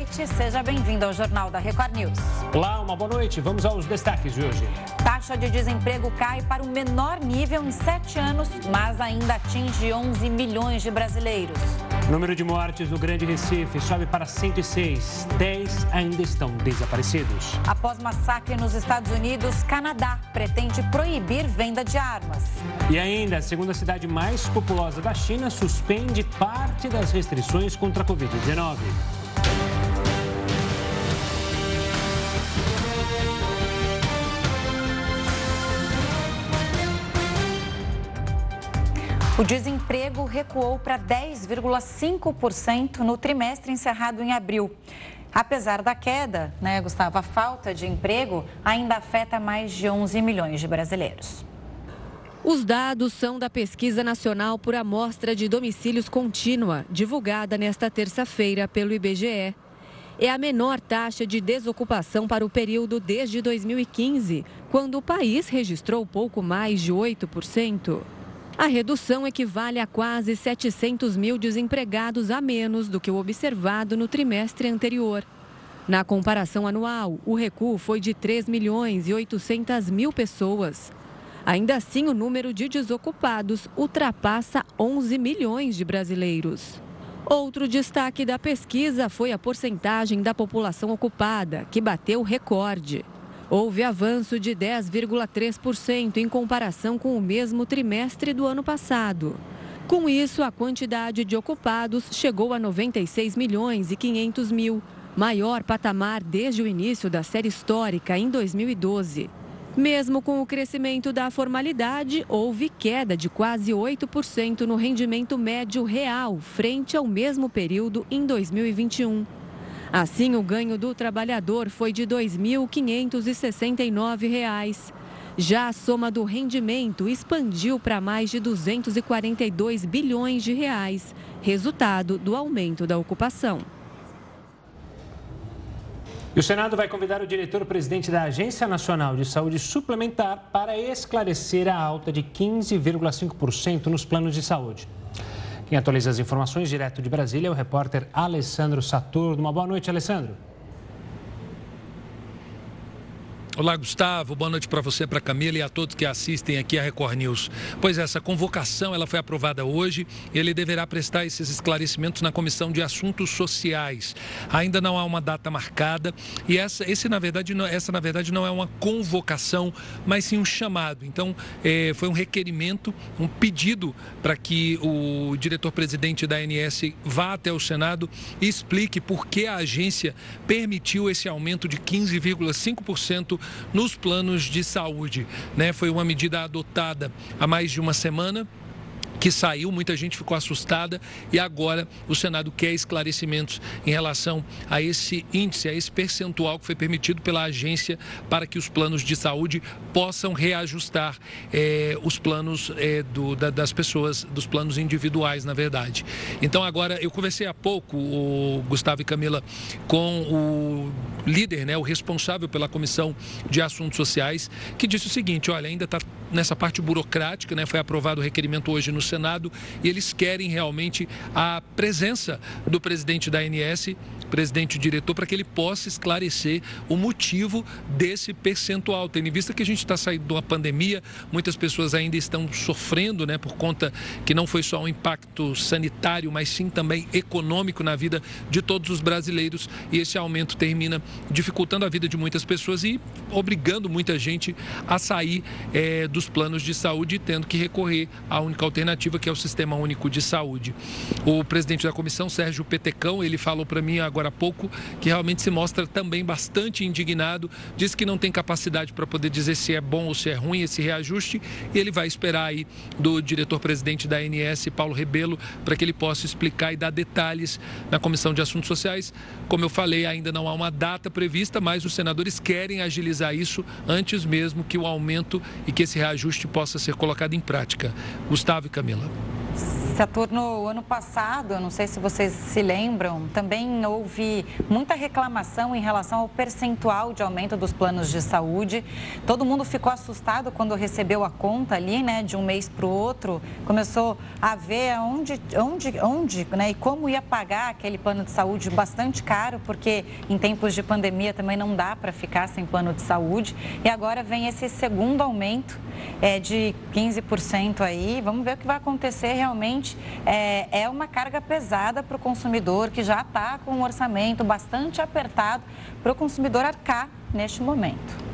noite, seja bem-vindo ao Jornal da Record News. Olá, uma boa noite. Vamos aos destaques de hoje. Taxa de desemprego cai para o menor nível em sete anos, mas ainda atinge 11 milhões de brasileiros. O número de mortes no Grande Recife sobe para 106. 10 ainda estão desaparecidos. Após massacre nos Estados Unidos, Canadá pretende proibir venda de armas. E ainda, a segunda cidade mais populosa da China suspende parte das restrições contra a Covid-19. O desemprego recuou para 10,5% no trimestre encerrado em abril. Apesar da queda, né, Gustavo, a falta de emprego ainda afeta mais de 11 milhões de brasileiros. Os dados são da Pesquisa Nacional por Amostra de Domicílios Contínua, divulgada nesta terça-feira pelo IBGE. É a menor taxa de desocupação para o período desde 2015, quando o país registrou pouco mais de 8%. A redução equivale a quase 700 mil desempregados a menos do que o observado no trimestre anterior. Na comparação anual, o recuo foi de 3 milhões e 800 mil pessoas. Ainda assim, o número de desocupados ultrapassa 11 milhões de brasileiros. Outro destaque da pesquisa foi a porcentagem da população ocupada, que bateu recorde. Houve avanço de 10,3% em comparação com o mesmo trimestre do ano passado. Com isso, a quantidade de ocupados chegou a 96 milhões e 500 mil, maior patamar desde o início da série histórica em 2012. Mesmo com o crescimento da formalidade, houve queda de quase 8% no rendimento médio real frente ao mesmo período em 2021. Assim, o ganho do trabalhador foi de R$ 2.569. Já a soma do rendimento expandiu para mais de 242 bilhões de reais, resultado do aumento da ocupação. E o Senado vai convidar o diretor-presidente da Agência Nacional de Saúde Suplementar para esclarecer a alta de 15,5% nos planos de saúde. Quem atualiza as informações direto de Brasília é o repórter Alessandro Saturno. Uma boa noite, Alessandro. Olá, Gustavo. Boa noite para você, para Camila e a todos que assistem aqui a Record News. Pois é, essa convocação ela foi aprovada hoje e ele deverá prestar esses esclarecimentos na Comissão de Assuntos Sociais. Ainda não há uma data marcada e essa, esse, na verdade, não, essa, na verdade, não é uma convocação, mas sim um chamado. Então, é, foi um requerimento, um pedido para que o diretor-presidente da ANS vá até o Senado e explique por que a agência permitiu esse aumento de 15,5% nos planos de saúde. Né? Foi uma medida adotada há mais de uma semana que saiu, muita gente ficou assustada e agora o Senado quer esclarecimentos em relação a esse índice, a esse percentual que foi permitido pela agência para que os planos de saúde possam reajustar eh, os planos eh, do, da, das pessoas, dos planos individuais, na verdade. Então agora eu conversei há pouco, o Gustavo e Camila, com o líder, né, o responsável pela Comissão de Assuntos Sociais, que disse o seguinte: olha, ainda está nessa parte burocrática, né, foi aprovado o requerimento hoje no Senado e eles querem realmente a presença do presidente da ANS presidente e diretor para que ele possa esclarecer o motivo desse percentual. Tendo em vista que a gente está saindo de uma pandemia, muitas pessoas ainda estão sofrendo, né, por conta que não foi só um impacto sanitário, mas sim também econômico na vida de todos os brasileiros. E esse aumento termina dificultando a vida de muitas pessoas e obrigando muita gente a sair é, dos planos de saúde, tendo que recorrer à única alternativa que é o Sistema Único de Saúde. O presidente da comissão, Sérgio Petecão, ele falou para mim agora agora há pouco, que realmente se mostra também bastante indignado, diz que não tem capacidade para poder dizer se é bom ou se é ruim esse reajuste e ele vai esperar aí do diretor-presidente da ANS, Paulo Rebelo, para que ele possa explicar e dar detalhes na Comissão de Assuntos Sociais. Como eu falei, ainda não há uma data prevista, mas os senadores querem agilizar isso antes mesmo que o aumento e que esse reajuste possa ser colocado em prática. Gustavo e Camila. Saturno, ano passado, não sei se vocês se lembram, também houve muita reclamação em relação ao percentual de aumento dos planos de saúde. Todo mundo ficou assustado quando recebeu a conta ali, né, de um mês para o outro. Começou a ver onde, onde, onde, né, e como ia pagar aquele plano de saúde bastante caro, porque em tempos de pandemia também não dá para ficar sem plano de saúde. E agora vem esse segundo aumento é, de 15% aí. Vamos ver o que vai acontecer realmente é, é uma carga pesada para o consumidor que já está com um orçamento bastante apertado para o consumidor arcar neste momento.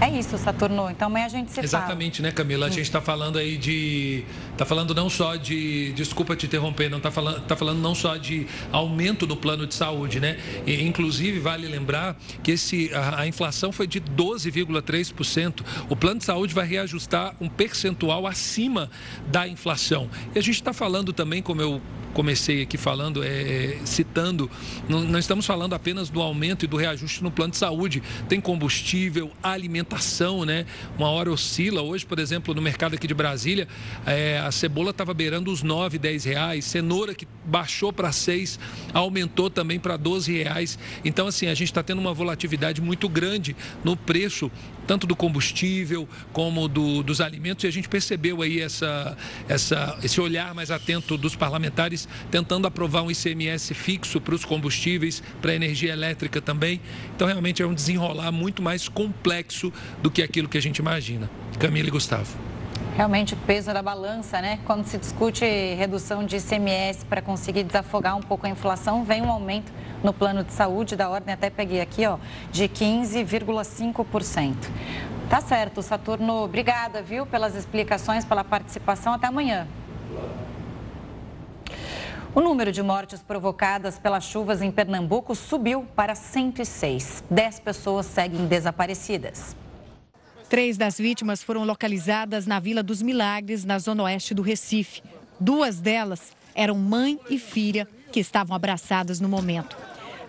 É isso, Saturno. Então amanhã a gente se Exatamente, fala. né, Camila? A gente está falando aí de. Está falando não só de. Desculpa te interromper, não está falando, tá falando não só de aumento do plano de saúde, né? E, inclusive, vale lembrar que esse, a, a inflação foi de 12,3%. O plano de saúde vai reajustar um percentual acima da inflação. E a gente está falando também, como eu comecei aqui falando, é, citando, não, não, estamos falando apenas do aumento e do reajuste no plano de saúde. Tem combustível, alimentação, né? Uma hora oscila. Hoje, por exemplo, no mercado aqui de Brasília, é, a cebola estava beirando os 9, 10 reais, cenoura que baixou para 6, aumentou também para 12 reais. Então, assim, a gente está tendo uma volatilidade muito grande no preço tanto do combustível como do, dos alimentos, e a gente percebeu aí essa, essa, esse olhar mais atento dos parlamentares tentando aprovar um ICMS fixo para os combustíveis, para a energia elétrica também. Então, realmente é um desenrolar muito mais complexo do que aquilo que a gente imagina. Camila e Gustavo. Realmente o peso da balança, né? Quando se discute redução de ICMS para conseguir desafogar um pouco a inflação, vem um aumento no plano de saúde da ordem, até peguei aqui, ó, de 15,5%. Tá certo, Saturno. Obrigada, viu, pelas explicações, pela participação. Até amanhã. O número de mortes provocadas pelas chuvas em Pernambuco subiu para 106. Dez pessoas seguem desaparecidas. Três das vítimas foram localizadas na Vila dos Milagres, na zona oeste do Recife. Duas delas eram mãe e filha que estavam abraçadas no momento.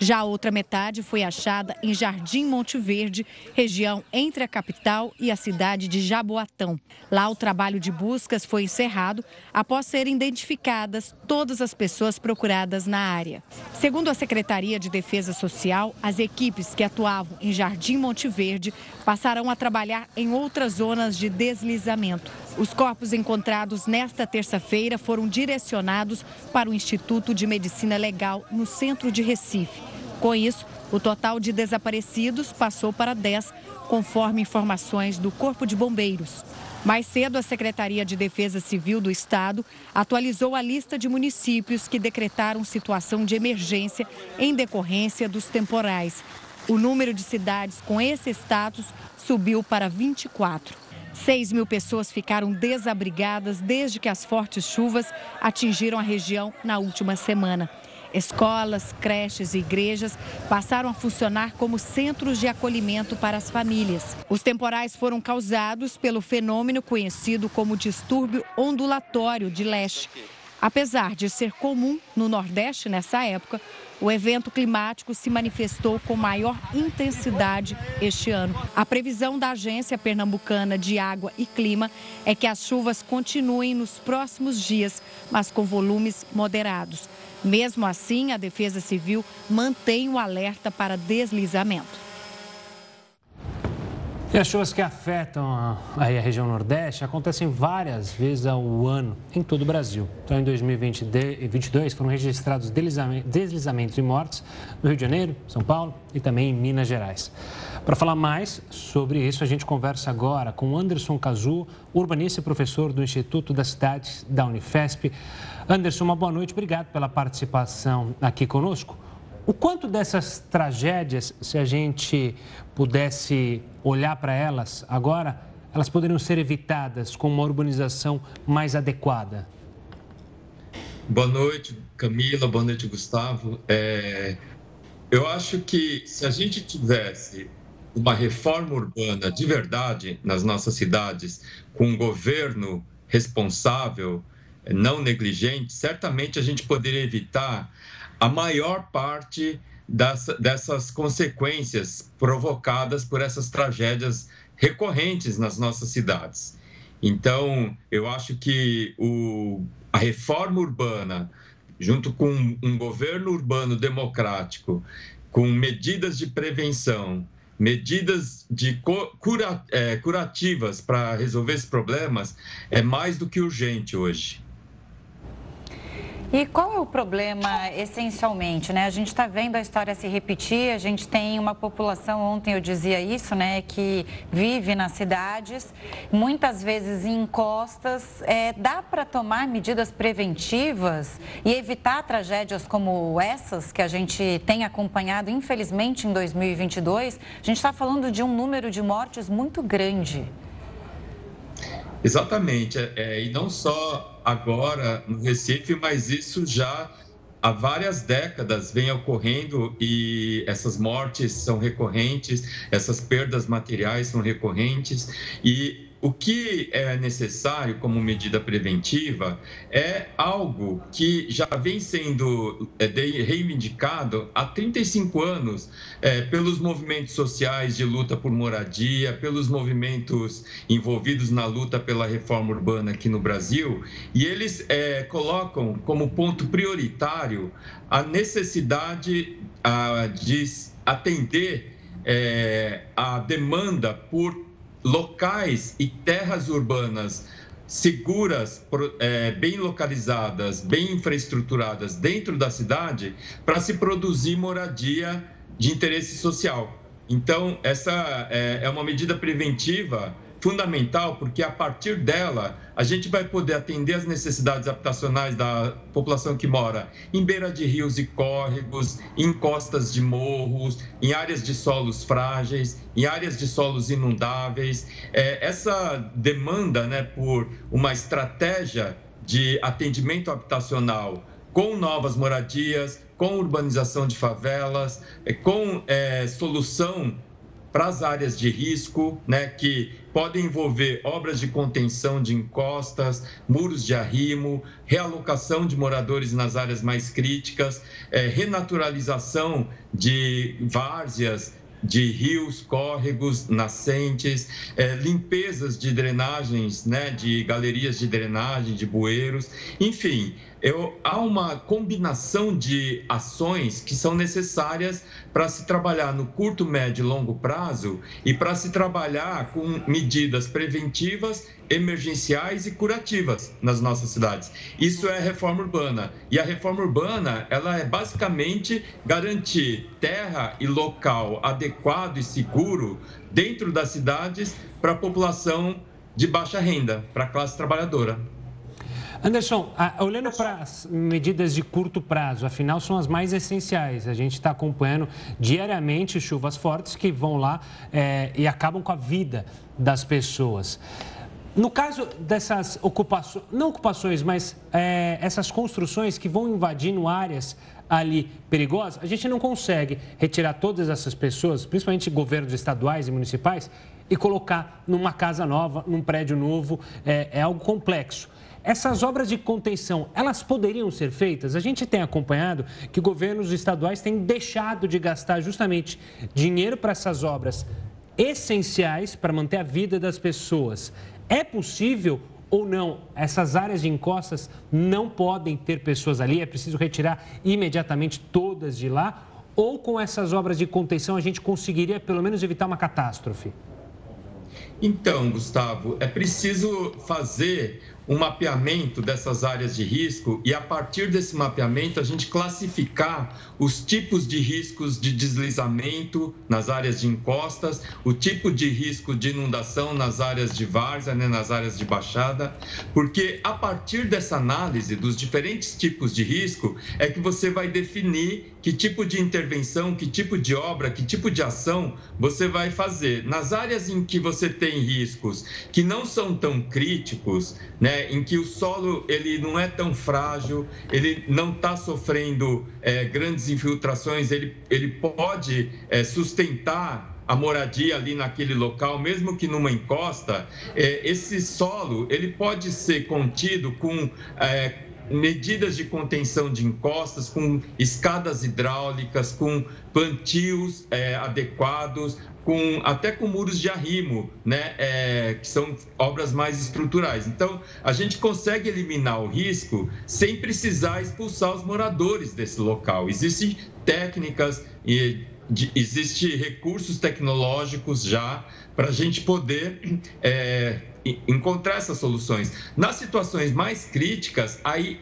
Já a outra metade foi achada em Jardim Monte Verde, região entre a capital e a cidade de Jaboatão. Lá o trabalho de buscas foi encerrado após serem identificadas todas as pessoas procuradas na área. Segundo a Secretaria de Defesa Social, as equipes que atuavam em Jardim Monte Verde passarão a trabalhar em outras zonas de deslizamento. Os corpos encontrados nesta terça-feira foram direcionados para o Instituto de Medicina Legal no centro de Recife. Com isso, o total de desaparecidos passou para 10, conforme informações do Corpo de Bombeiros. Mais cedo, a Secretaria de Defesa Civil do Estado atualizou a lista de municípios que decretaram situação de emergência em decorrência dos temporais. O número de cidades com esse status subiu para 24. 6 mil pessoas ficaram desabrigadas desde que as fortes chuvas atingiram a região na última semana. Escolas, creches e igrejas passaram a funcionar como centros de acolhimento para as famílias. Os temporais foram causados pelo fenômeno conhecido como distúrbio ondulatório de leste. Apesar de ser comum no Nordeste nessa época, o evento climático se manifestou com maior intensidade este ano. A previsão da Agência Pernambucana de Água e Clima é que as chuvas continuem nos próximos dias, mas com volumes moderados. Mesmo assim, a Defesa Civil mantém o alerta para deslizamento. E as chuvas que afetam a, a, região Nordeste acontecem várias vezes ao ano em todo o Brasil. Então, em 2022, foram registrados deslizamentos e mortes no Rio de Janeiro, São Paulo e também em Minas Gerais. Para falar mais sobre isso, a gente conversa agora com Anderson Cazu, urbanista e professor do Instituto das Cidades da Unifesp. Anderson, uma boa noite, obrigado pela participação aqui conosco. O quanto dessas tragédias, se a gente pudesse olhar para elas agora, elas poderiam ser evitadas com uma urbanização mais adequada? Boa noite, Camila. Boa noite, Gustavo. É... Eu acho que se a gente tivesse uma reforma urbana de verdade nas nossas cidades, com um governo responsável, não negligente, certamente a gente poderia evitar a maior parte das, dessas consequências provocadas por essas tragédias recorrentes nas nossas cidades. Então, eu acho que o, a reforma urbana, junto com um governo urbano democrático, com medidas de prevenção, medidas de cura, é, curativas para resolver esses problemas, é mais do que urgente hoje. E qual é o problema essencialmente, né? A gente está vendo a história se repetir, a gente tem uma população, ontem eu dizia isso, né, que vive nas cidades, muitas vezes em encostas. É, dá para tomar medidas preventivas e evitar tragédias como essas que a gente tem acompanhado, infelizmente, em 2022? A gente está falando de um número de mortes muito grande. Exatamente, é, é, e não só agora no Recife, mas isso já há várias décadas vem ocorrendo e essas mortes são recorrentes, essas perdas materiais são recorrentes e o que é necessário como medida preventiva é algo que já vem sendo é, reivindicado há 35 anos é, pelos movimentos sociais de luta por moradia, pelos movimentos envolvidos na luta pela reforma urbana aqui no Brasil, e eles é, colocam como ponto prioritário a necessidade a, de atender é, a demanda por locais e terras urbanas seguras, é, bem localizadas, bem infraestruturadas dentro da cidade para se produzir moradia de interesse social. Então, essa é, é uma medida preventiva fundamental, porque a partir dela a gente vai poder atender as necessidades habitacionais da população que mora em beira de rios e córregos, em costas de morros, em áreas de solos frágeis, em áreas de solos inundáveis. É, essa demanda né, por uma estratégia de atendimento habitacional com novas moradias, com urbanização de favelas, é, com é, solução para as áreas de risco, né, que podem envolver obras de contenção de encostas, muros de arrimo, realocação de moradores nas áreas mais críticas, é, renaturalização de várzeas de rios, córregos, nascentes, é, limpezas de drenagens, né, de galerias de drenagem, de bueiros, enfim, eu, há uma combinação de ações que são necessárias para se trabalhar no curto, médio e longo prazo e para se trabalhar com medidas preventivas, emergenciais e curativas nas nossas cidades. Isso é reforma urbana. E a reforma urbana, ela é basicamente garantir terra e local adequado e seguro dentro das cidades para a população de baixa renda, para a classe trabalhadora. Anderson, olhando para as medidas de curto prazo, afinal são as mais essenciais. A gente está acompanhando diariamente chuvas fortes que vão lá é, e acabam com a vida das pessoas. No caso dessas ocupações, não ocupações, mas é, essas construções que vão invadindo áreas ali perigosas, a gente não consegue retirar todas essas pessoas, principalmente governos estaduais e municipais, e colocar numa casa nova, num prédio novo. É, é algo complexo. Essas obras de contenção, elas poderiam ser feitas? A gente tem acompanhado que governos estaduais têm deixado de gastar justamente dinheiro para essas obras essenciais para manter a vida das pessoas. É possível ou não? Essas áreas de encostas não podem ter pessoas ali, é preciso retirar imediatamente todas de lá? Ou com essas obras de contenção a gente conseguiria pelo menos evitar uma catástrofe? Então, Gustavo, é preciso fazer um mapeamento dessas áreas de risco e, a partir desse mapeamento, a gente classificar os tipos de riscos de deslizamento nas áreas de encostas, o tipo de risco de inundação nas áreas de várzea, né, nas áreas de baixada, porque a partir dessa análise dos diferentes tipos de risco é que você vai definir que tipo de intervenção, que tipo de obra, que tipo de ação você vai fazer. Nas áreas em que você tem riscos que não são tão críticos, né, em que o solo ele não é tão frágil, ele não está sofrendo é, grandes infiltrações, ele, ele pode é, sustentar a moradia ali naquele local, mesmo que numa encosta, é, esse solo ele pode ser contido com é, medidas de contenção de encostas, com escadas hidráulicas, com plantios é, adequados, com até com muros de arrimo, né, é, que são obras mais estruturais. Então, a gente consegue eliminar o risco sem precisar expulsar os moradores desse local. Existem técnicas e existem recursos tecnológicos já para a gente poder é, encontrar essas soluções. Nas situações mais críticas, aí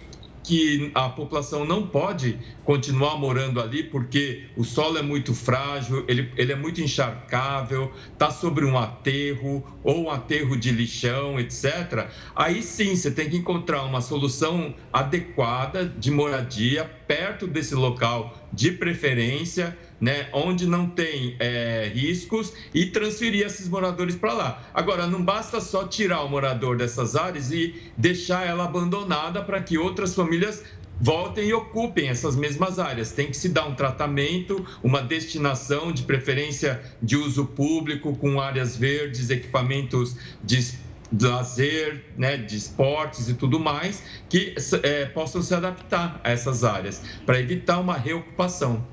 que a população não pode continuar morando ali porque o solo é muito frágil, ele, ele é muito encharcável, está sobre um aterro ou um aterro de lixão, etc. Aí sim você tem que encontrar uma solução adequada de moradia perto desse local, de preferência né, onde não tem é, riscos e transferir esses moradores para lá. Agora, não basta só tirar o morador dessas áreas e deixar ela abandonada para que outras famílias voltem e ocupem essas mesmas áreas. Tem que se dar um tratamento, uma destinação, de preferência de uso público, com áreas verdes, equipamentos de lazer, né, de esportes e tudo mais, que é, possam se adaptar a essas áreas, para evitar uma reocupação.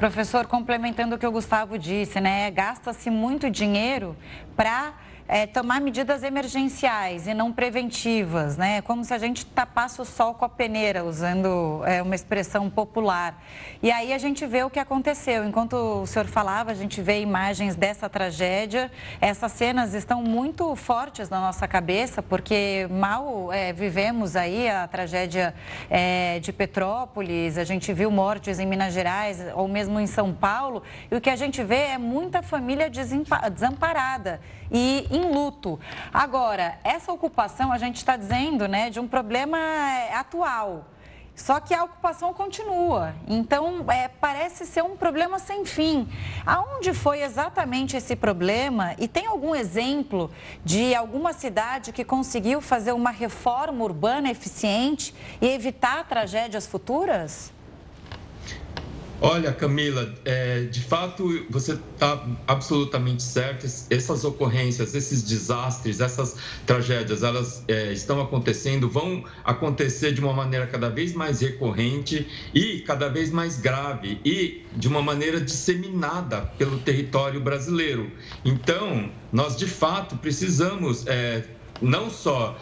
Professor, complementando o que o Gustavo disse, né? Gasta-se muito dinheiro para é, tomar medidas emergenciais e não preventivas, né? Como se a gente tapasse o sol com a peneira, usando é, uma expressão popular. E aí a gente vê o que aconteceu. Enquanto o senhor falava, a gente vê imagens dessa tragédia. Essas cenas estão muito fortes na nossa cabeça, porque mal é, vivemos aí a tragédia é, de Petrópolis, a gente viu mortes em Minas Gerais ou mesmo em São Paulo, e o que a gente vê é muita família desamparada e em luto. Agora, essa ocupação, a gente está dizendo, né, de um problema é, atual. Só que a ocupação continua. Então, é, parece ser um problema sem fim. Aonde foi exatamente esse problema? E tem algum exemplo de alguma cidade que conseguiu fazer uma reforma urbana eficiente e evitar tragédias futuras? Olha, Camila, é, de fato você está absolutamente certa. Essas ocorrências, esses desastres, essas tragédias, elas é, estão acontecendo, vão acontecer de uma maneira cada vez mais recorrente e cada vez mais grave e de uma maneira disseminada pelo território brasileiro. Então, nós de fato precisamos é, não só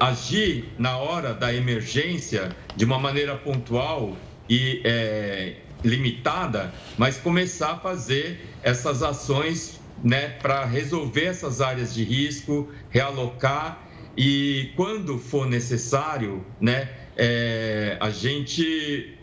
agir na hora da emergência de uma maneira pontual e é, limitada, mas começar a fazer essas ações né, para resolver essas áreas de risco, realocar e, quando for necessário, né, é, a gente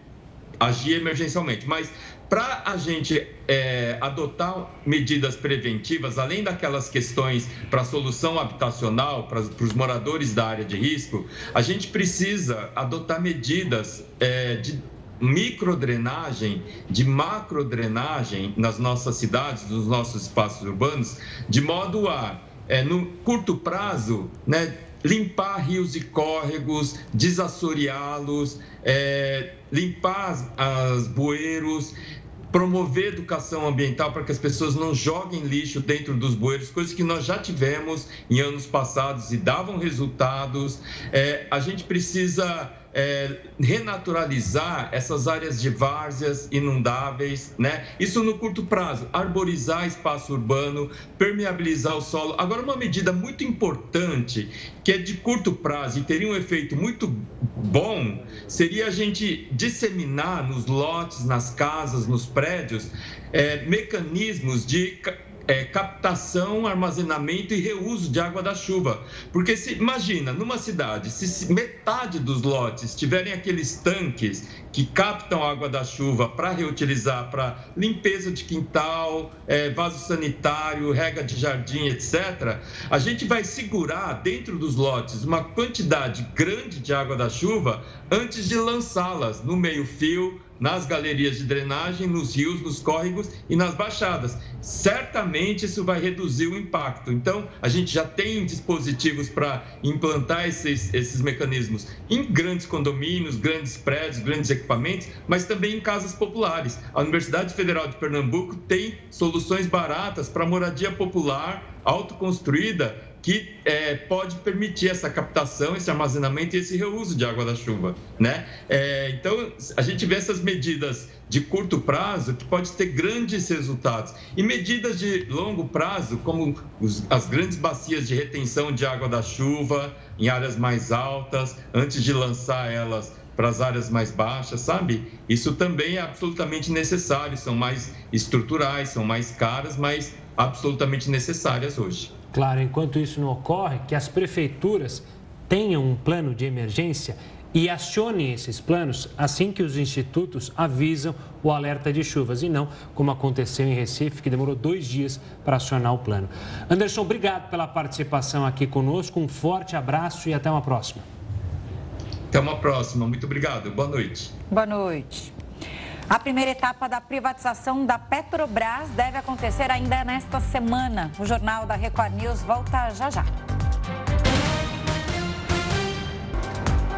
agir emergencialmente. Mas para a gente é, adotar medidas preventivas, além daquelas questões para solução habitacional, para, para, os moradores da área de risco, a gente precisa adotar medidas é, de microdrenagem, de macrodrenagem nas nossas cidades, nos nossos espaços urbanos, de modo a, é, no curto prazo, né, limpar rios e córregos, desassoreá-los, é, limpar as, bueiros, promover educação ambiental para que as pessoas não joguem lixo dentro dos bueiros, coisas que nós já tivemos em anos passados e davam resultados. É, a gente precisa é, renaturalizar essas áreas de várzeas inundáveis, né? Isso no curto prazo, arborizar espaço urbano, permeabilizar o solo. Agora, uma medida muito importante, que é de curto prazo e teria um efeito muito bom, seria a gente disseminar nos lotes, nas casas, nos prédios, é, mecanismos de é, captação, armazenamento e reuso de água da chuva. Porque se imagina, numa cidade, se metade dos lotes tiverem aqueles tanques que captam água da chuva para reutilizar para limpeza de quintal, é, vaso sanitário, rega de jardim, etc., a gente vai segurar dentro dos lotes uma quantidade grande de água da chuva antes de lançá-las no meio-fio nas galerias de drenagem, nos rios, nos córregos e nas baixadas. Certamente isso vai reduzir o impacto. Então, a gente já tem dispositivos para implantar esses, esses mecanismos em grandes condomínios, grandes prédios, grandes equipamentos, mas também em casas populares. A Universidade Federal de Pernambuco tem soluções baratas para moradia popular autoconstruída que é, pode permitir essa captação, esse armazenamento e esse reuso de água da chuva, né? É, então, a gente vê essas medidas de curto prazo que pode ter grandes resultados e medidas de longo prazo, como os, as grandes bacias de retenção de água da chuva em áreas mais altas, antes de lançar elas para as áreas mais baixas, sabe? Isso também é absolutamente necessário, são mais estruturais, são mais caras, mas absolutamente necessárias hoje. Claro, enquanto isso não ocorre, que as prefeituras tenham um plano de emergência e acionem esses planos assim que os institutos avisam o alerta de chuvas e não como aconteceu em Recife, que demorou dois dias para acionar o plano. Anderson, obrigado pela participação aqui conosco, um forte abraço e até uma próxima. Até uma próxima, muito obrigado, boa noite. Boa noite. A primeira etapa da privatização da Petrobras deve acontecer ainda nesta semana. O Jornal da Record News volta já já.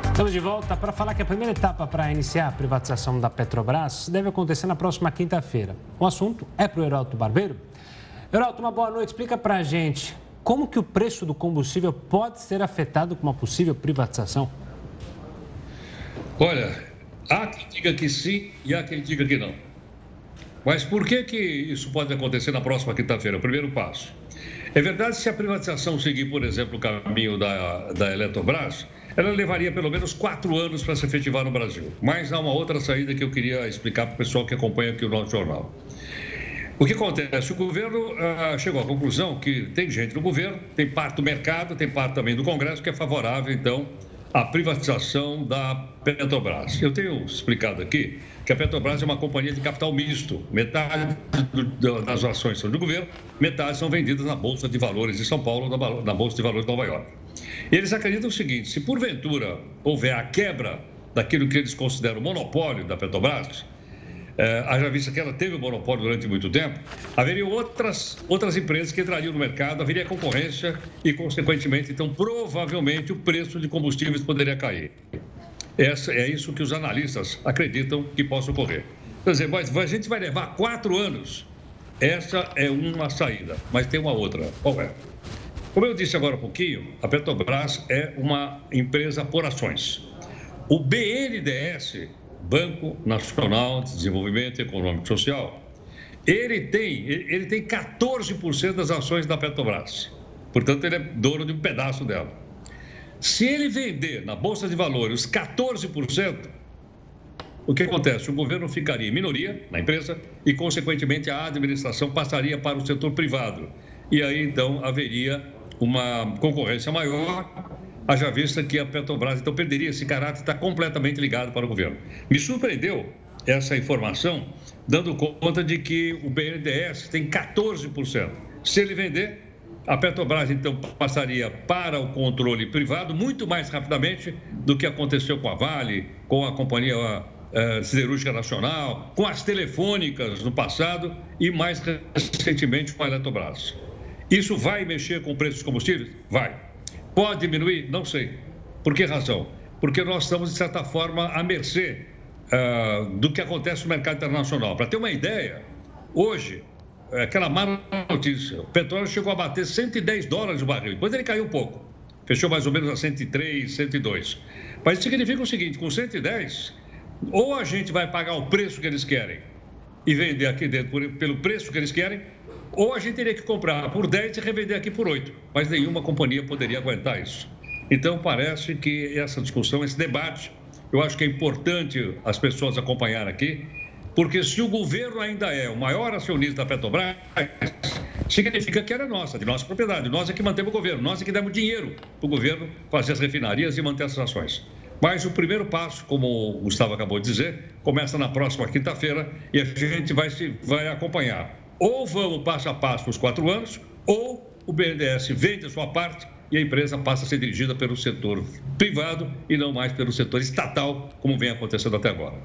Estamos de volta para falar que a primeira etapa para iniciar a privatização da Petrobras deve acontecer na próxima quinta-feira. O assunto é para o Heraldo Barbeiro. Heraldo, uma boa noite. Explica para a gente como que o preço do combustível pode ser afetado com uma possível privatização. Olha, Há quem diga que sim e há quem diga que não. Mas por que, que isso pode acontecer na próxima quinta-feira? O primeiro passo. É verdade, se a privatização seguir, por exemplo, o caminho da, da Eletrobras, ela levaria pelo menos quatro anos para se efetivar no Brasil. Mas há uma outra saída que eu queria explicar para o pessoal que acompanha aqui o nosso jornal. O que acontece? O governo ah, chegou à conclusão que tem gente no governo, tem parte do mercado, tem parte também do Congresso que é favorável, então, a privatização da Petrobras. Eu tenho explicado aqui que a Petrobras é uma companhia de capital misto. Metade das ações são do governo, metade são vendidas na Bolsa de Valores de São Paulo, na Bolsa de Valores de Nova York. E eles acreditam o seguinte: se porventura houver a quebra daquilo que eles consideram monopólio da Petrobras, é, haja vista que ela teve o monopólio durante muito tempo, haveria outras, outras empresas que entrariam no mercado, haveria concorrência e, consequentemente, então, provavelmente o preço de combustíveis poderia cair. Essa, é isso que os analistas acreditam que possa ocorrer. Quer dizer, mas a gente vai levar quatro anos. Essa é uma saída, mas tem uma outra. Qual é? Como eu disse agora há pouquinho, a Petrobras é uma empresa por ações. O BNDES Banco Nacional de Desenvolvimento Econômico e Social, ele tem, ele tem 14% das ações da Petrobras. Portanto, ele é dono de um pedaço dela. Se ele vender na Bolsa de Valores 14%, o que acontece? O governo ficaria em minoria na empresa e, consequentemente, a administração passaria para o setor privado. E aí, então, haveria uma concorrência maior haja vista que a Petrobras então perderia esse caráter está completamente ligado para o governo. Me surpreendeu essa informação, dando conta de que o BNDES tem 14%. Se ele vender, a Petrobras então passaria para o controle privado muito mais rapidamente do que aconteceu com a Vale, com a Companhia uh, Siderúrgica Nacional, com as telefônicas no passado e mais recentemente com a Eletrobras. Isso vai mexer com o preço dos combustíveis? Vai. Pode diminuir? Não sei. Por que razão? Porque nós estamos, de certa forma, à mercê uh, do que acontece no mercado internacional. Para ter uma ideia, hoje, é aquela má notícia, o petróleo chegou a bater 110 dólares o barril, depois ele caiu um pouco, fechou mais ou menos a 103, 102. Mas significa o seguinte: com 110, ou a gente vai pagar o preço que eles querem e vender aqui dentro por, pelo preço que eles querem, ou a gente teria que comprar por 10 e revender aqui por 8, mas nenhuma companhia poderia aguentar isso. Então, parece que essa discussão, esse debate, eu acho que é importante as pessoas acompanhar aqui, porque se o governo ainda é o maior acionista da Petrobras, significa que era nossa, de nossa propriedade. Nós é que mantemos o governo, nós é que demos dinheiro para o governo fazer as refinarias e manter essas ações. Mas o primeiro passo, como o Gustavo acabou de dizer, começa na próxima quinta-feira e a gente vai, se, vai acompanhar ou vamos passo a passo os quatro anos, ou o BNDES vende a sua parte e a empresa passa a ser dirigida pelo setor privado e não mais pelo setor estatal, como vem acontecendo até agora.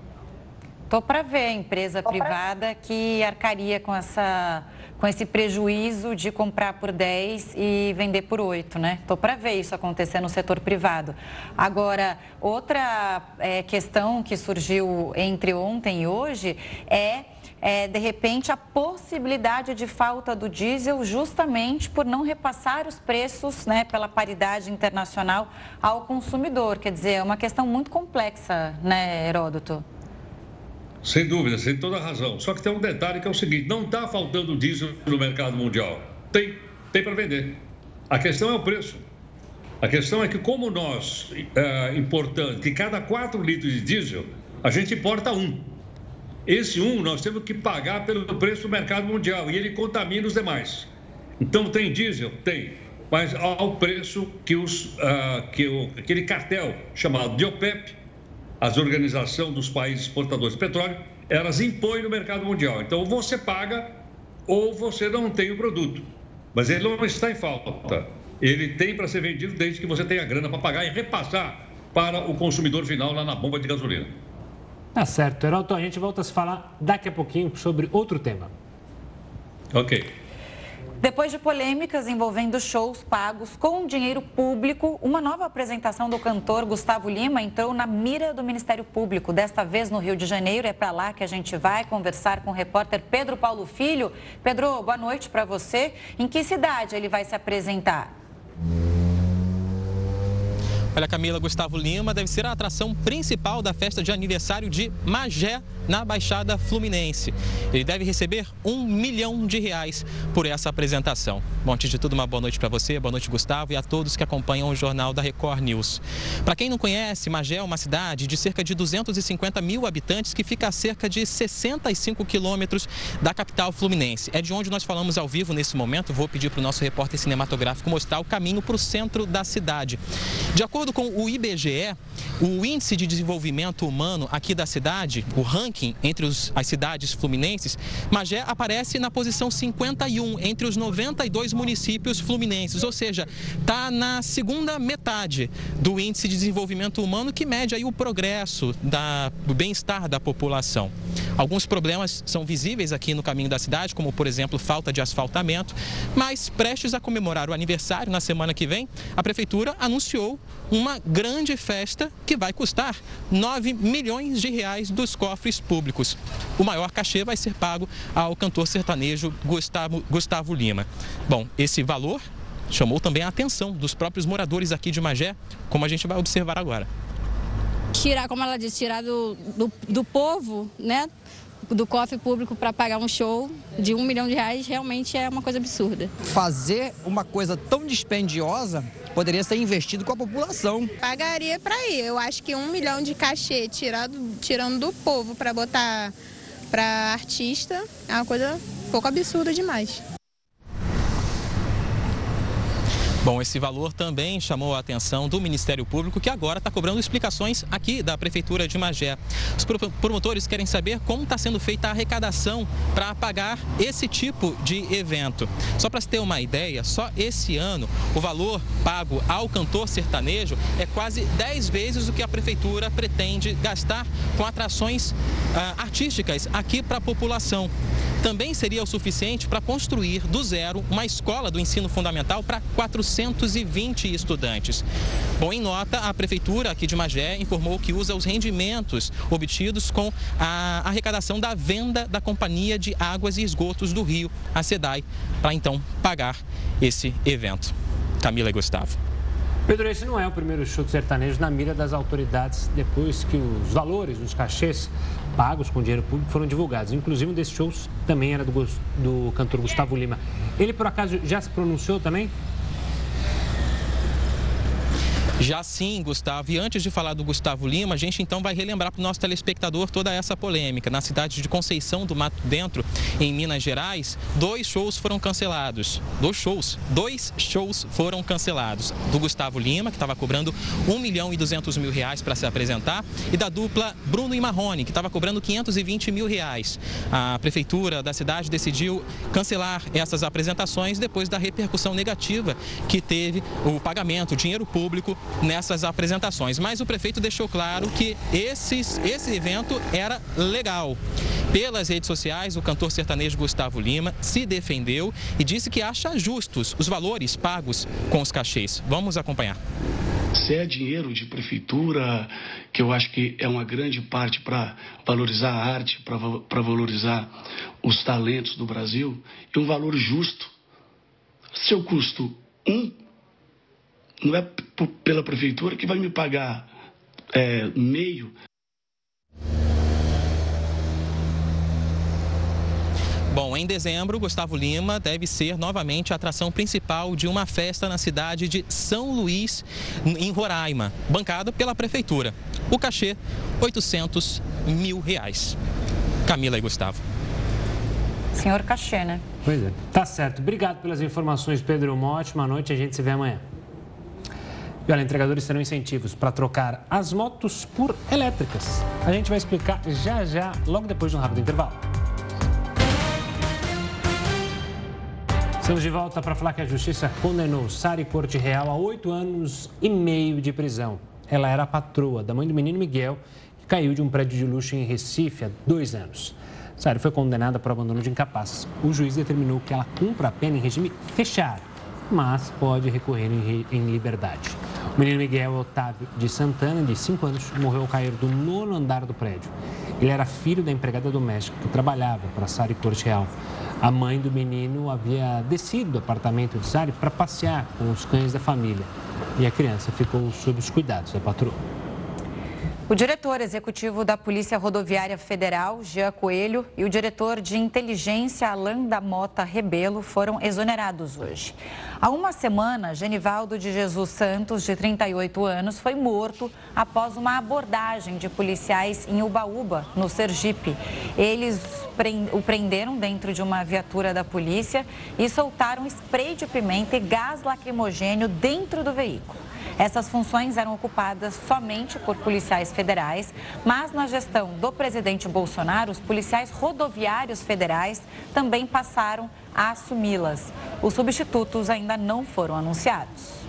Estou para ver a empresa privada que arcaria com, essa, com esse prejuízo de comprar por 10 e vender por 8, né? Estou para ver isso acontecer no setor privado. Agora, outra é, questão que surgiu entre ontem e hoje é é, de repente, a possibilidade de falta do diesel justamente por não repassar os preços né, pela paridade internacional ao consumidor. Quer dizer, é uma questão muito complexa, né, Heródoto? Sem dúvida, sem toda razão. Só que tem um detalhe que é o seguinte: não está faltando diesel no mercado mundial. Tem, tem para vender. A questão é o preço. A questão é que, como nós é, importamos, que cada 4 litros de diesel, a gente importa um. Esse um nós temos que pagar pelo preço do mercado mundial e ele contamina os demais. Então, tem diesel? Tem. Mas ao preço que, os, uh, que o, aquele cartel chamado de OPEP, as organização dos países exportadores de petróleo, elas impõem no mercado mundial. Então, você paga ou você não tem o produto. Mas ele não está em falta ele tem para ser vendido desde que você tenha grana para pagar e repassar para o consumidor final lá na bomba de gasolina. Tá certo, Heraldo. A gente volta a se falar daqui a pouquinho sobre outro tema. Ok. Depois de polêmicas envolvendo shows pagos com dinheiro público, uma nova apresentação do cantor Gustavo Lima entrou na mira do Ministério Público. Desta vez no Rio de Janeiro. É para lá que a gente vai conversar com o repórter Pedro Paulo Filho. Pedro, boa noite para você. Em que cidade ele vai se apresentar? Olha, Camila Gustavo Lima deve ser a atração principal da festa de aniversário de Magé, na Baixada Fluminense. Ele deve receber um milhão de reais por essa apresentação. Bom, antes de tudo, uma boa noite para você, boa noite, Gustavo, e a todos que acompanham o jornal da Record News. Para quem não conhece, Magé é uma cidade de cerca de 250 mil habitantes que fica a cerca de 65 quilômetros da capital fluminense. É de onde nós falamos ao vivo nesse momento. Vou pedir para o nosso repórter cinematográfico mostrar o caminho para o centro da cidade. De acordo acordo com o IBGE, o índice de desenvolvimento humano aqui da cidade, o ranking entre os, as cidades fluminenses, Magé aparece na posição 51 entre os 92 municípios fluminenses, ou seja, está na segunda metade do índice de desenvolvimento humano que mede aí o progresso da, do bem-estar da população. Alguns problemas são visíveis aqui no caminho da cidade, como por exemplo falta de asfaltamento, mas prestes a comemorar o aniversário na semana que vem, a prefeitura anunciou uma grande festa que vai custar 9 milhões de reais dos cofres públicos. O maior cachê vai ser pago ao cantor sertanejo Gustavo, Gustavo Lima. Bom, esse valor chamou também a atenção dos próprios moradores aqui de Magé, como a gente vai observar agora. Tirar, como ela disse, tirar do, do, do povo, né? Do cofre público para pagar um show de um milhão de reais realmente é uma coisa absurda. Fazer uma coisa tão dispendiosa poderia ser investido com a população. Pagaria para ir. Eu acho que um milhão de cachê tirado, tirando do povo para botar para artista é uma coisa um pouco absurda demais. Bom, esse valor também chamou a atenção do Ministério Público, que agora está cobrando explicações aqui da Prefeitura de Magé. Os promotores querem saber como está sendo feita a arrecadação para pagar esse tipo de evento. Só para se ter uma ideia, só esse ano o valor pago ao cantor sertanejo é quase 10 vezes o que a Prefeitura pretende gastar com atrações ah, artísticas aqui para a população. Também seria o suficiente para construir do zero uma escola do ensino fundamental para 400 420 estudantes. Bom, em nota, a Prefeitura aqui de Magé informou que usa os rendimentos obtidos com a arrecadação da venda da Companhia de Águas e Esgotos do Rio, a SEDAI, para então pagar esse evento. Camila e Gustavo. Pedro, esse não é o primeiro de sertanejo na mira das autoridades depois que os valores, os cachês pagos com dinheiro público foram divulgados. Inclusive, um desses shows também era do, do cantor Gustavo Lima. Ele, por acaso, já se pronunciou também? Já sim, Gustavo. E antes de falar do Gustavo Lima, a gente então vai relembrar para o nosso telespectador toda essa polêmica. Na cidade de Conceição do Mato Dentro, em Minas Gerais, dois shows foram cancelados. Dois shows. Dois shows foram cancelados. Do Gustavo Lima, que estava cobrando 1 milhão e 200 mil reais para se apresentar, e da dupla Bruno e Marrone, que estava cobrando 520 mil reais. A prefeitura da cidade decidiu cancelar essas apresentações depois da repercussão negativa que teve o pagamento, o dinheiro público nessas apresentações. Mas o prefeito deixou claro que esses, esse evento era legal. Pelas redes sociais, o cantor sertanejo Gustavo Lima se defendeu e disse que acha justos os valores pagos com os cachês. Vamos acompanhar. Se é dinheiro de prefeitura, que eu acho que é uma grande parte para valorizar a arte, para valorizar os talentos do Brasil, é um valor justo. Se eu custo um, não é pela prefeitura que vai me pagar é, meio. Bom, em dezembro, Gustavo Lima deve ser novamente a atração principal de uma festa na cidade de São Luís, em Roraima, bancada pela prefeitura. O cachê, 800 mil reais. Camila e Gustavo. Senhor cachê, né? Pois é. Tá certo. Obrigado pelas informações, Pedro. Uma ótima noite. A gente se vê amanhã. E olha, entregadores terão incentivos para trocar as motos por elétricas. A gente vai explicar já já, logo depois de um rápido intervalo. Estamos de volta para falar que a Justiça condenou Sari Corte Real a oito anos e meio de prisão. Ela era a patroa da mãe do menino Miguel, que caiu de um prédio de luxo em Recife há dois anos. Sari foi condenada por abandono de incapaz. O juiz determinou que ela cumpra a pena em regime fechado, mas pode recorrer em liberdade. O menino Miguel Otávio de Santana, de 5 anos, morreu ao cair do nono andar do prédio. Ele era filho da empregada doméstica que trabalhava para Sari Corte Real. A mãe do menino havia descido do apartamento de Sari para passear com os cães da família e a criança ficou sob os cuidados da patroa. O diretor executivo da Polícia Rodoviária Federal, Jean Coelho, e o diretor de inteligência, Alain da Mota Rebelo, foram exonerados hoje. Há uma semana, Genivaldo de Jesus Santos, de 38 anos, foi morto após uma abordagem de policiais em Ubaúba, no Sergipe. Eles o prenderam dentro de uma viatura da polícia e soltaram spray de pimenta e gás lacrimogênio dentro do veículo. Essas funções eram ocupadas somente por policiais federais, mas na gestão do presidente Bolsonaro, os policiais rodoviários federais também passaram a assumi-las. Os substitutos ainda não foram anunciados.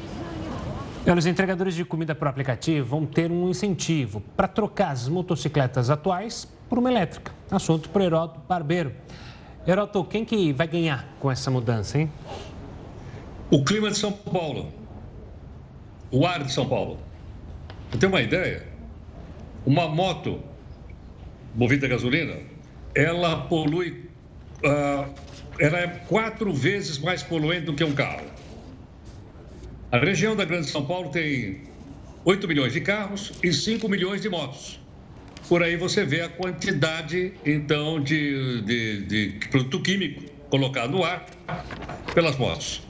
Os entregadores de comida por aplicativo vão ter um incentivo para trocar as motocicletas atuais por uma elétrica. Assunto para o Heroto Barbeiro. Heroto, quem que vai ganhar com essa mudança, hein? O clima de São Paulo o ar de São Paulo. Você tem uma ideia? Uma moto movida a gasolina, ela polui, uh, ela é quatro vezes mais poluente do que um carro. A região da Grande São Paulo tem 8 milhões de carros e 5 milhões de motos. Por aí você vê a quantidade, então, de, de, de produto químico colocado no ar pelas motos.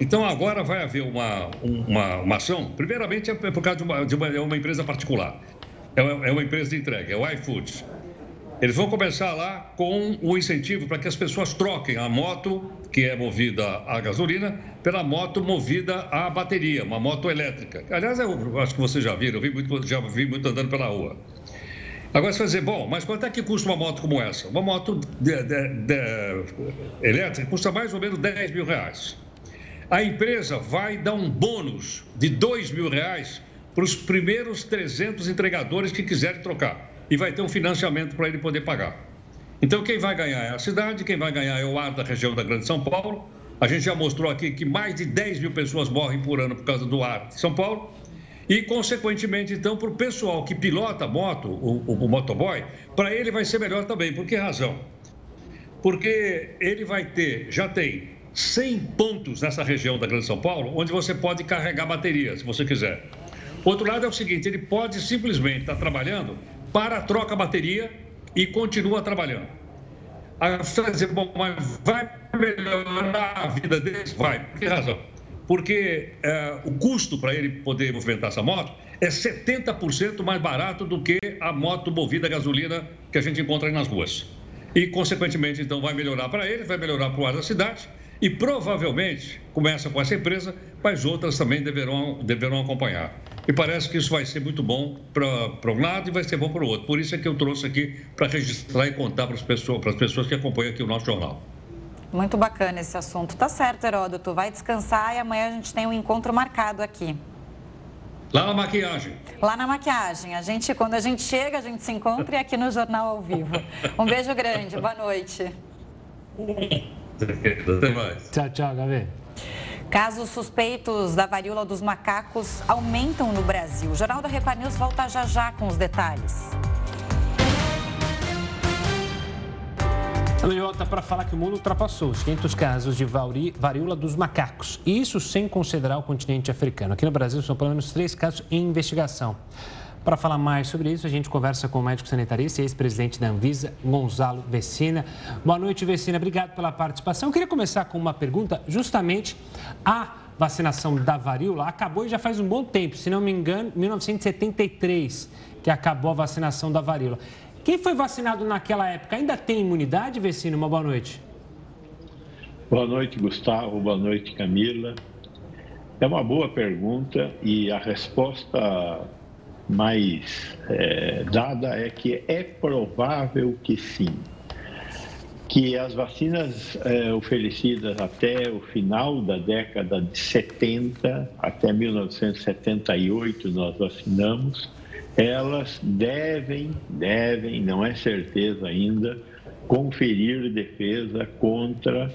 Então, agora vai haver uma, uma, uma ação. Primeiramente, é por causa de uma, de uma, é uma empresa particular. É uma, é uma empresa de entrega, é o iFood. Eles vão começar lá com o incentivo para que as pessoas troquem a moto, que é movida a gasolina, pela moto movida a bateria, uma moto elétrica. Aliás, eu acho que vocês já viram, eu vi muito, já vi muito andando pela rua. Agora você vai dizer, bom, mas quanto é que custa uma moto como essa? Uma moto de, de, de, elétrica custa mais ou menos 10 mil reais a empresa vai dar um bônus de dois mil reais para os primeiros 300 entregadores que quiserem trocar. E vai ter um financiamento para ele poder pagar. Então, quem vai ganhar é a cidade, quem vai ganhar é o ar da região da Grande São Paulo. A gente já mostrou aqui que mais de 10 mil pessoas morrem por ano por causa do ar de São Paulo. E, consequentemente, então, para o pessoal que pilota a moto, o, o, o motoboy, para ele vai ser melhor também. Por que razão? Porque ele vai ter, já tem 100 pontos nessa região da Grande São Paulo, onde você pode carregar bateria, se você quiser. Outro lado é o seguinte, ele pode simplesmente estar trabalhando, para, troca a bateria e continua trabalhando. Aí você vai dizer, bom, mas vai melhorar a vida deles? Vai. Por que razão? Porque é, o custo para ele poder movimentar essa moto é 70% mais barato do que a moto movida a gasolina que a gente encontra aí nas ruas. E, consequentemente, então, vai melhorar para ele, vai melhorar para o ar da cidade e provavelmente começa com essa empresa, mas outras também deverão, deverão acompanhar. E parece que isso vai ser muito bom para um lado e vai ser bom para o outro. Por isso é que eu trouxe aqui para registrar e contar para as pessoas, para as pessoas que acompanham aqui o nosso jornal. Muito bacana esse assunto. Tá certo, Heródoto. Vai descansar e amanhã a gente tem um encontro marcado aqui. Lá na maquiagem. Lá na maquiagem. A gente, quando a gente chega, a gente se encontra e aqui no Jornal ao Vivo. Um beijo grande. Boa noite. Até mais. Tchau, tchau, Gabi. Casos suspeitos da varíola dos macacos aumentam no Brasil. O Jornal da Record News volta já já com os detalhes. Volta para falar que o mundo ultrapassou os 500 casos de varíola dos macacos. Isso sem considerar o continente africano. Aqui no Brasil são pelo menos três casos em investigação. Para falar mais sobre isso, a gente conversa com o médico sanitarista e ex-presidente da Anvisa, Gonzalo Vecina. Boa noite, Vecina. Obrigado pela participação. Eu queria começar com uma pergunta, justamente a vacinação da varíola acabou e já faz um bom tempo, se não me engano, 1973, que acabou a vacinação da varíola. Quem foi vacinado naquela época ainda tem imunidade, Vecino? Uma boa noite. Boa noite, Gustavo. Boa noite, Camila. É uma boa pergunta e a resposta mais é, dada é que é provável que sim. Que as vacinas é, oferecidas até o final da década de 70, até 1978, nós vacinamos elas devem, devem, não é certeza ainda, conferir defesa contra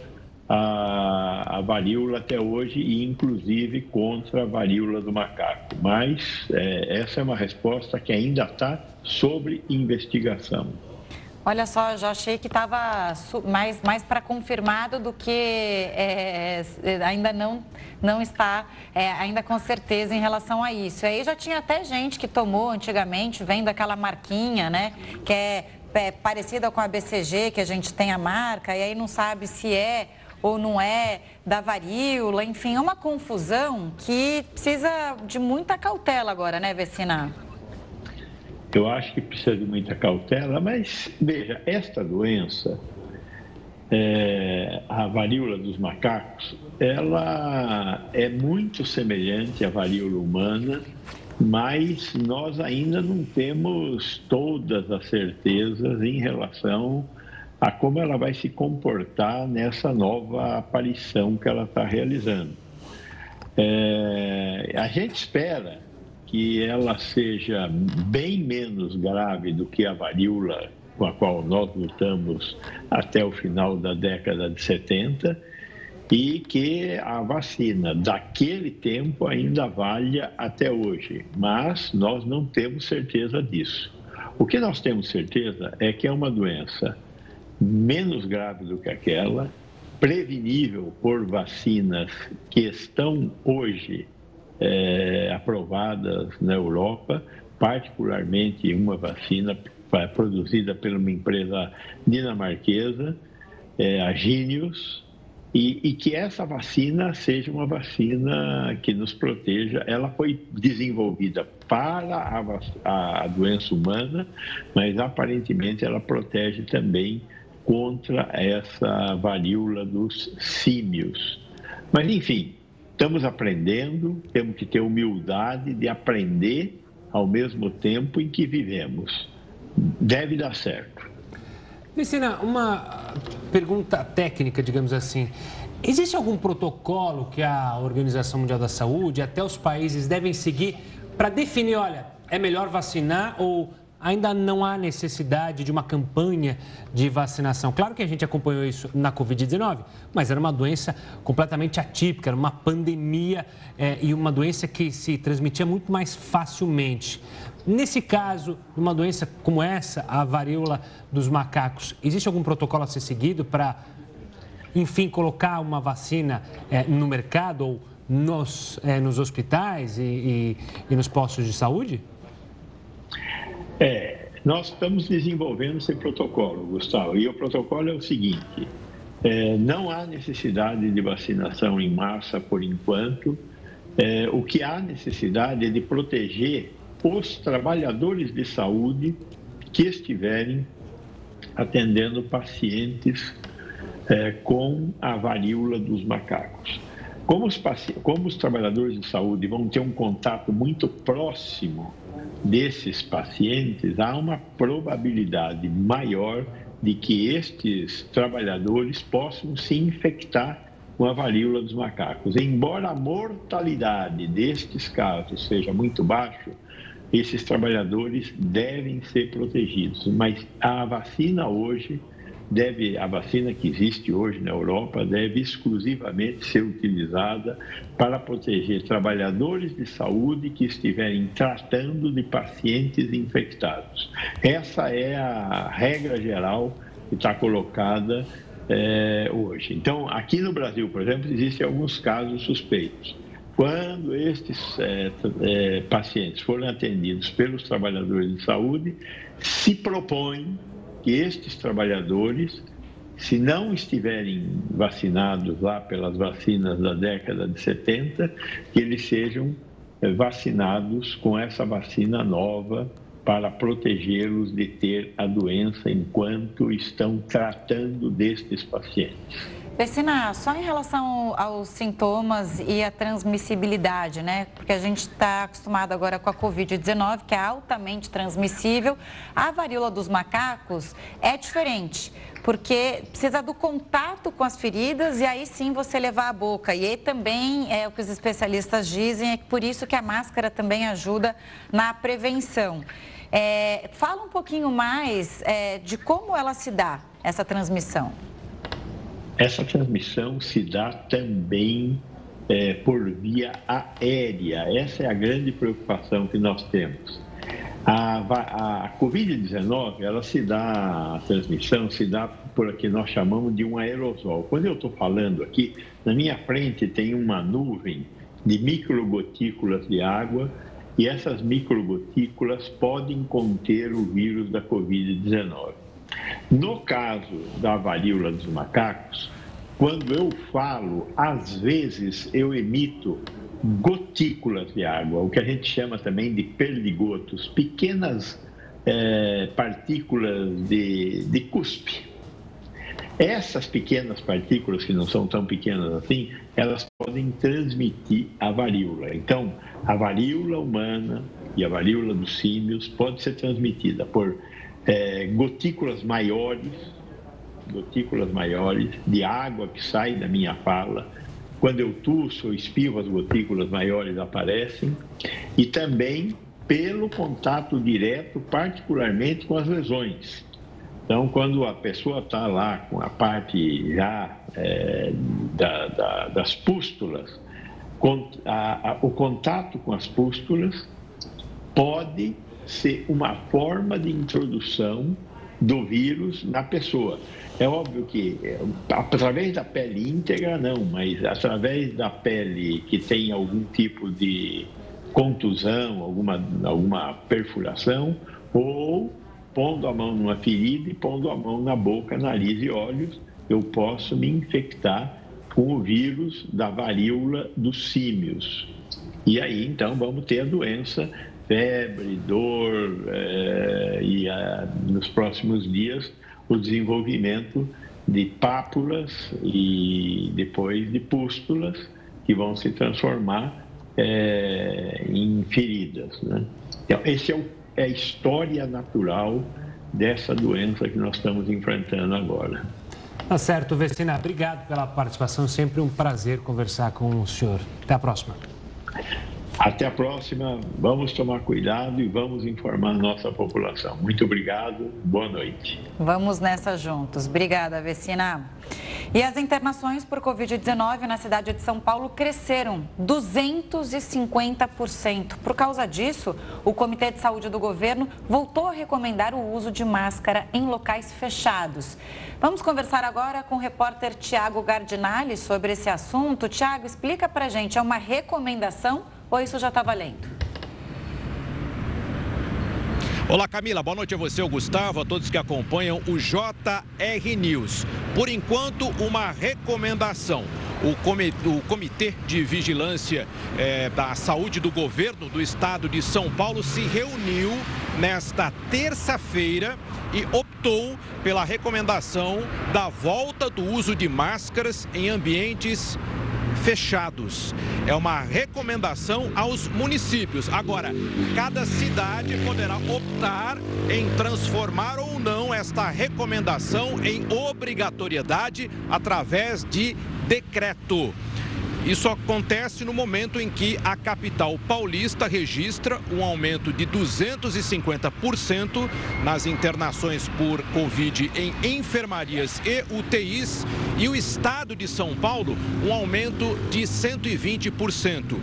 a, a varíola até hoje e inclusive contra a varíola do macaco. Mas é, essa é uma resposta que ainda está sobre investigação. Olha só, eu já achei que estava mais, mais para confirmado do que é, é, ainda não, não está é, ainda com certeza em relação a isso. Aí já tinha até gente que tomou antigamente, vendo aquela marquinha, né? Que é, é parecida com a BCG, que a gente tem a marca, e aí não sabe se é ou não é da varíola, enfim, é uma confusão que precisa de muita cautela agora, né, Vecina? Eu acho que precisa de muita cautela, mas veja, esta doença, é, a varíola dos macacos, ela é muito semelhante à varíola humana, mas nós ainda não temos todas as certezas em relação a como ela vai se comportar nessa nova aparição que ela está realizando. É, a gente espera que ela seja bem menos grave do que a varíola com a qual nós lutamos até o final da década de 70 e que a vacina daquele tempo ainda valha até hoje, mas nós não temos certeza disso. O que nós temos certeza é que é uma doença menos grave do que aquela, prevenível por vacinas que estão hoje é, aprovadas na Europa, particularmente uma vacina produzida por uma empresa dinamarquesa, é, a Genius, e, e, que essa vacina seja uma vacina que nos proteja. Ela foi desenvolvida para a, a doença humana, mas aparentemente ela protege também contra essa varíola dos símios. Mas, enfim, Estamos aprendendo, temos que ter humildade de aprender ao mesmo tempo em que vivemos. Deve dar certo. Messina, uma pergunta técnica, digamos assim. Existe algum protocolo que a Organização Mundial da Saúde, até os países, devem seguir para definir, olha, é melhor vacinar ou ainda não há necessidade de uma campanha de vacinação. Claro que a gente acompanhou isso na Covid-19, mas era uma doença completamente atípica, era uma pandemia é, e uma doença que se transmitia muito mais facilmente. Nesse caso, uma doença como essa, a varíola dos macacos, existe algum protocolo a ser seguido para, enfim, colocar uma vacina é, no mercado ou nos, é, nos hospitais e, e, e nos postos de saúde? É, nós estamos desenvolvendo esse protocolo, Gustavo, e o protocolo é o seguinte: é, não há necessidade de vacinação em massa por enquanto. É, o que há necessidade é de proteger os trabalhadores de saúde que estiverem atendendo pacientes é, com a varíola dos macacos. Como os, como os trabalhadores de saúde vão ter um contato muito próximo desses pacientes, há uma probabilidade maior de que estes trabalhadores possam se infectar com a varíola dos macacos. Embora a mortalidade destes casos seja muito baixa, esses trabalhadores devem ser protegidos. Mas a vacina hoje deve a vacina que existe hoje na Europa deve exclusivamente ser utilizada para proteger trabalhadores de saúde que estiverem tratando de pacientes infectados. Essa é a regra geral que está colocada é, hoje. Então, aqui no Brasil, por exemplo, existem alguns casos suspeitos. Quando estes é, é, pacientes forem atendidos pelos trabalhadores de saúde, se propõe que estes trabalhadores, se não estiverem vacinados lá pelas vacinas da década de 70, que eles sejam eh, vacinados com essa vacina nova para protegê-los de ter a doença enquanto estão tratando destes pacientes. Pessina, só em relação aos sintomas e a transmissibilidade, né? Porque a gente está acostumado agora com a Covid-19, que é altamente transmissível. A varíola dos macacos é diferente, porque precisa do contato com as feridas e aí sim você levar a boca. E aí também é o que os especialistas dizem, é por isso que a máscara também ajuda na prevenção. É, fala um pouquinho mais é, de como ela se dá, essa transmissão. Essa transmissão se dá também é, por via aérea. Essa é a grande preocupação que nós temos. A, a Covid-19, ela se dá, a transmissão se dá por o que nós chamamos de um aerosol. Quando eu estou falando aqui, na minha frente tem uma nuvem de microgotículas de água e essas microgotículas podem conter o vírus da Covid-19. No caso da varíola dos macacos, quando eu falo, às vezes eu emito gotículas de água, o que a gente chama também de perdigotos, pequenas é, partículas de, de cuspe. Essas pequenas partículas, que não são tão pequenas assim, elas podem transmitir a varíola. Então, a varíola humana e a varíola dos símios pode ser transmitida por é, gotículas maiores, gotículas maiores de água que sai da minha fala. Quando eu tuço ou espirro, as gotículas maiores aparecem. E também pelo contato direto, particularmente com as lesões. Então, quando a pessoa está lá com a parte já é, da, da, das pústulas, a, a, o contato com as pústulas pode ser uma forma de introdução do vírus na pessoa. É óbvio que é, através da pele íntegra não, mas através da pele que tem algum tipo de contusão, alguma, alguma perfuração, ou pondo a mão numa ferida e pondo a mão na boca, nariz e olhos, eu posso me infectar com o vírus da varíola dos símios. E aí, então, vamos ter a doença febre, dor é, e a, nos próximos dias o desenvolvimento de pápulas e depois de pústulas que vão se transformar é, em feridas. Né? Então, esse é, o, é a história natural dessa doença que nós estamos enfrentando agora. Tá certo, Vecina. Obrigado pela participação. Sempre um prazer conversar com o senhor. Até a próxima. Até a próxima. Vamos tomar cuidado e vamos informar nossa população. Muito obrigado. Boa noite. Vamos nessa juntos. Obrigada, Vecina. E as internações por Covid-19 na cidade de São Paulo cresceram 250%. Por causa disso, o Comitê de Saúde do Governo voltou a recomendar o uso de máscara em locais fechados. Vamos conversar agora com o repórter Tiago Gardinali sobre esse assunto. Tiago, explica para gente, é uma recomendação ou isso já está valendo? Olá Camila, boa noite a você, o Gustavo, a todos que acompanham o JR News. Por enquanto, uma recomendação. O Comitê de Vigilância é, da Saúde do Governo do Estado de São Paulo se reuniu nesta terça-feira e optou pela recomendação da volta do uso de máscaras em ambientes fechados. É uma recomendação aos municípios. Agora, cada cidade poderá optar em transformar ou não esta recomendação em obrigatoriedade através de decreto. Isso acontece no momento em que a capital paulista registra um aumento de 250% nas internações por Covid em enfermarias e UTIs e o estado de São Paulo um aumento de 120%.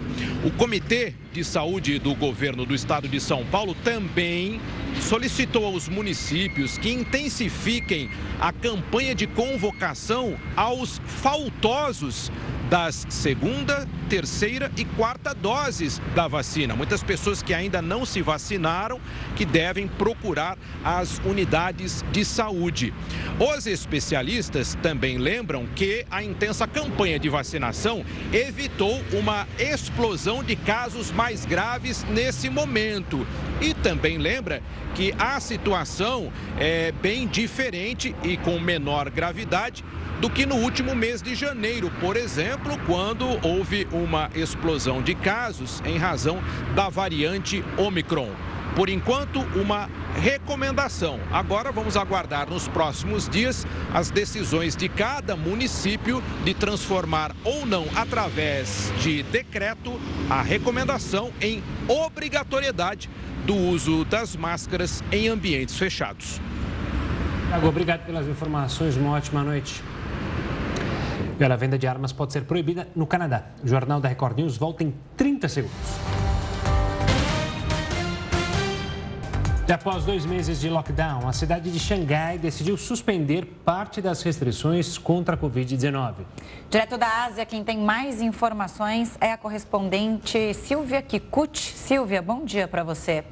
O Comitê de Saúde do governo do estado de São Paulo também solicitou aos municípios que intensifiquem a campanha de convocação aos faltosos das segunda, terceira e quarta doses da vacina. Muitas pessoas que ainda não se vacinaram que devem procurar as unidades de saúde. Os especialistas também lembram que a intensa campanha de vacinação evitou uma explosão de casos mais graves nesse momento. E também lembra que a situação é bem diferente e com menor gravidade do que no último mês de janeiro, por exemplo, quando houve uma explosão de casos em razão da variante Omicron. Por enquanto, uma recomendação. Agora vamos aguardar nos próximos dias as decisões de cada município de transformar ou não, através de decreto, a recomendação em obrigatoriedade do uso das máscaras em ambientes fechados. obrigado pelas informações. Uma ótima noite. E a venda de armas pode ser proibida no Canadá. O Jornal da Record News volta em 30 segundos. E após dois meses de lockdown, a cidade de Xangai decidiu suspender parte das restrições contra a Covid-19. Direto da Ásia, quem tem mais informações é a correspondente Silvia Kikuchi. Silvia, bom dia para você.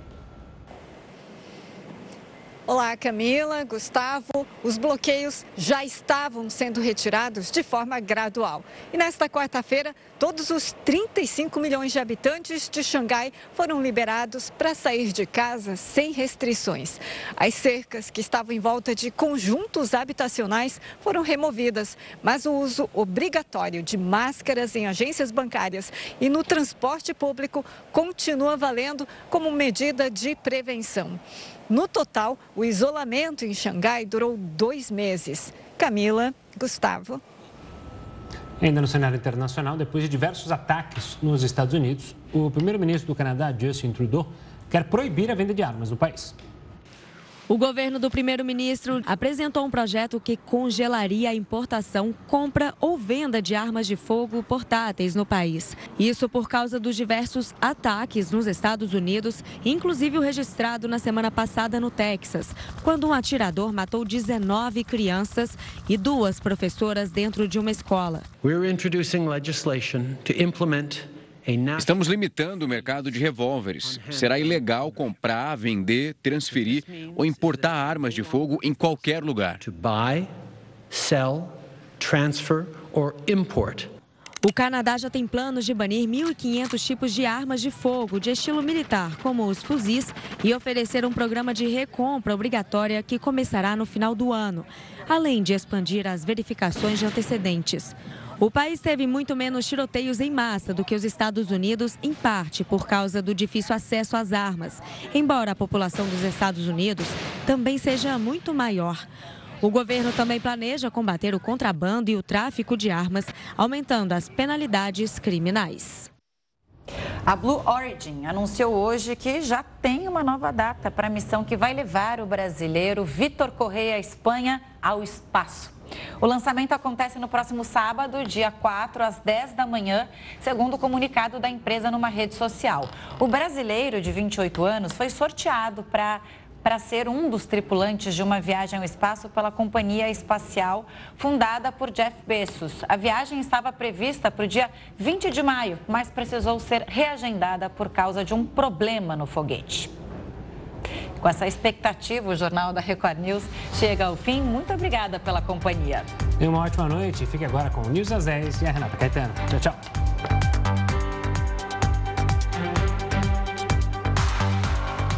Olá, Camila, Gustavo. Os bloqueios já estavam sendo retirados de forma gradual. E nesta quarta-feira, todos os 35 milhões de habitantes de Xangai foram liberados para sair de casa sem restrições. As cercas que estavam em volta de conjuntos habitacionais foram removidas, mas o uso obrigatório de máscaras em agências bancárias e no transporte público continua valendo como medida de prevenção. No total, o isolamento em Xangai durou dois meses. Camila, Gustavo. Ainda no cenário internacional, depois de diversos ataques nos Estados Unidos, o primeiro-ministro do Canadá, Justin Trudeau, quer proibir a venda de armas no país. O governo do primeiro-ministro apresentou um projeto que congelaria a importação, compra ou venda de armas de fogo portáteis no país. Isso por causa dos diversos ataques nos Estados Unidos, inclusive o registrado na semana passada no Texas, quando um atirador matou 19 crianças e duas professoras dentro de uma escola. We're introducing legislation to implement Estamos limitando o mercado de revólveres. Será ilegal comprar, vender, transferir ou importar armas de fogo em qualquer lugar. sell, transfer or import. O Canadá já tem planos de banir 1.500 tipos de armas de fogo de estilo militar, como os fuzis, e oferecer um programa de recompra obrigatória que começará no final do ano, além de expandir as verificações de antecedentes. O país teve muito menos tiroteios em massa do que os Estados Unidos, em parte por causa do difícil acesso às armas, embora a população dos Estados Unidos também seja muito maior. O governo também planeja combater o contrabando e o tráfico de armas, aumentando as penalidades criminais. A Blue Origin anunciou hoje que já tem uma nova data para a missão que vai levar o brasileiro Vitor Correia Espanha ao espaço. O lançamento acontece no próximo sábado, dia 4, às 10 da manhã, segundo o comunicado da empresa numa rede social. O brasileiro de 28 anos foi sorteado para para ser um dos tripulantes de uma viagem ao espaço pela companhia espacial fundada por Jeff Bezos. A viagem estava prevista para o dia 20 de maio, mas precisou ser reagendada por causa de um problema no foguete. Com essa expectativa, o Jornal da Record News chega ao fim. Muito obrigada pela companhia. E uma ótima noite. Fique agora com o News às 10 e a Renata Caetano. Tchau, tchau.